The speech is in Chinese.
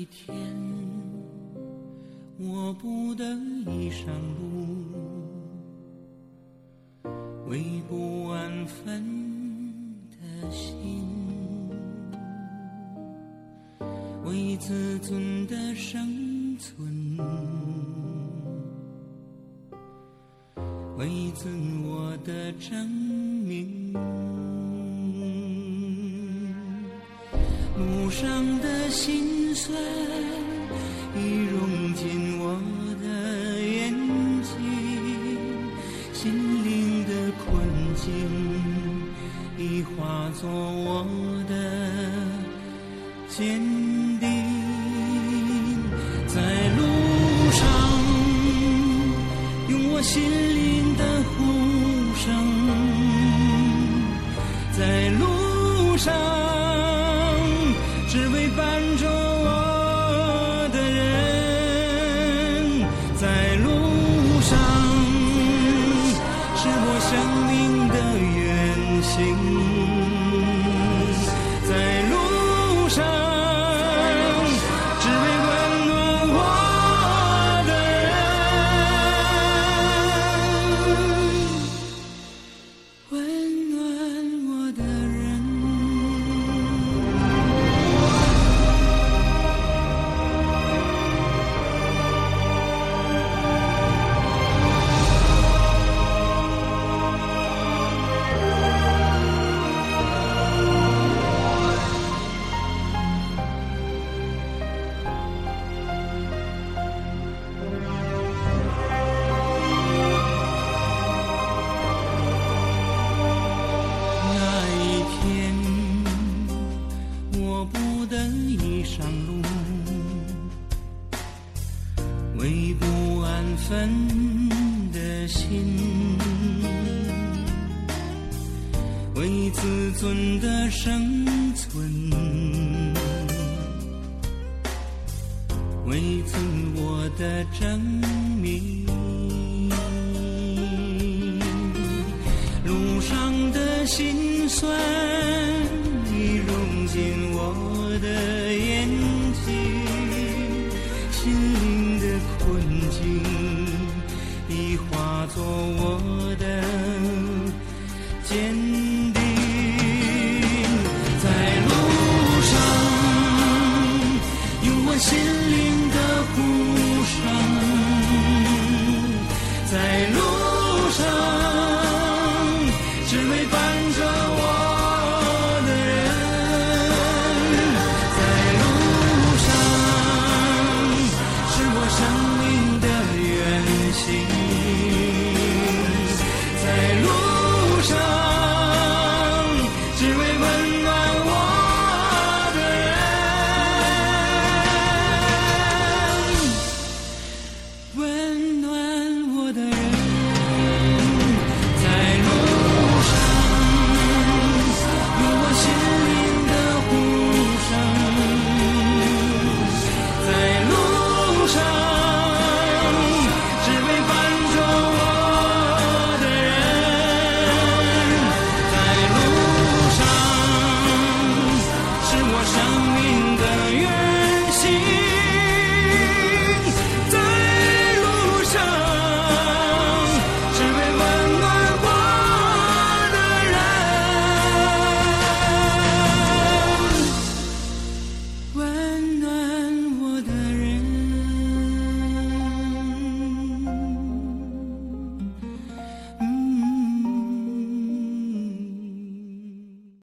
一天，我不得已上路，为不安分的心，为自尊的生存，为自我的证明。路上的心酸已融进我的眼睛，心灵的困境已化作我的坚人已上路，为不安分的心，为自尊的生存，为自我的证明。路上的心酸。心灵的困境，已化作我的坚定。